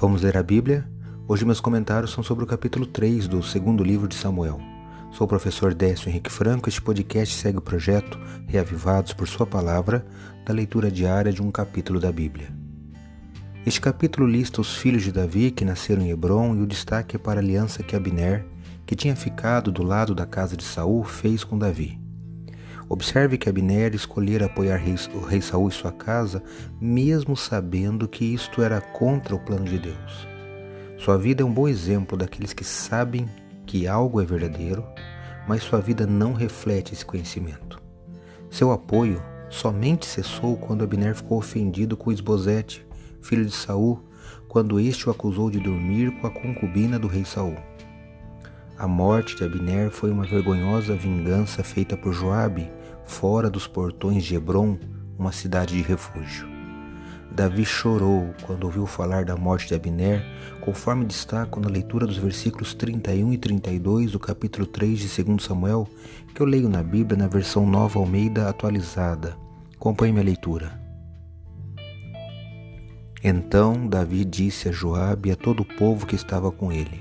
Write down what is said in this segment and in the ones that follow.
Vamos ler a Bíblia? Hoje meus comentários são sobre o capítulo 3 do segundo livro de Samuel. Sou o professor Décio Henrique Franco. Este podcast segue o projeto Reavivados por Sua Palavra, da leitura diária de um capítulo da Bíblia. Este capítulo lista os filhos de Davi que nasceram em Hebron e o destaque é para a aliança que Abner, que tinha ficado do lado da casa de Saul, fez com Davi. Observe que Abner escolhera apoiar o rei Saul e sua casa, mesmo sabendo que isto era contra o plano de Deus. Sua vida é um bom exemplo daqueles que sabem que algo é verdadeiro, mas sua vida não reflete esse conhecimento. Seu apoio somente cessou quando Abner ficou ofendido com Esbozete, filho de Saul, quando este o acusou de dormir com a concubina do rei Saul. A morte de Abner foi uma vergonhosa vingança feita por Joabe, fora dos portões de Hebron, uma cidade de refúgio. Davi chorou quando ouviu falar da morte de Abner, conforme destaco na leitura dos versículos 31 e 32 do capítulo 3 de 2 Samuel, que eu leio na Bíblia na versão Nova Almeida atualizada. Acompanhe minha leitura. Então Davi disse a Joabe e a todo o povo que estava com ele: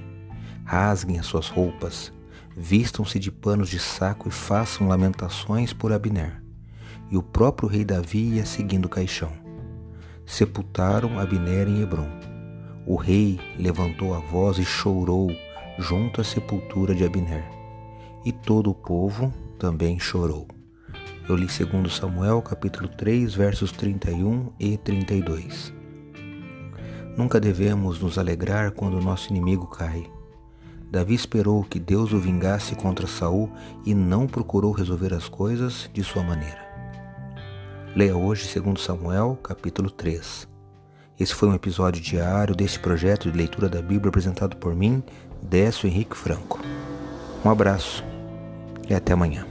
rasguem as suas roupas, vistam-se de panos de saco e façam lamentações por Abner. E o próprio rei Davi ia seguindo o caixão. Sepultaram Abner em Hebron. O rei levantou a voz e chorou junto à sepultura de Abner. E todo o povo também chorou. Eu li 2 Samuel capítulo 3, versos 31 e 32. Nunca devemos nos alegrar quando nosso inimigo cai Davi esperou que Deus o vingasse contra Saul e não procurou resolver as coisas de sua maneira. Leia hoje 2 Samuel, capítulo 3. Esse foi um episódio diário deste projeto de leitura da Bíblia apresentado por mim, Décio Henrique Franco. Um abraço e até amanhã.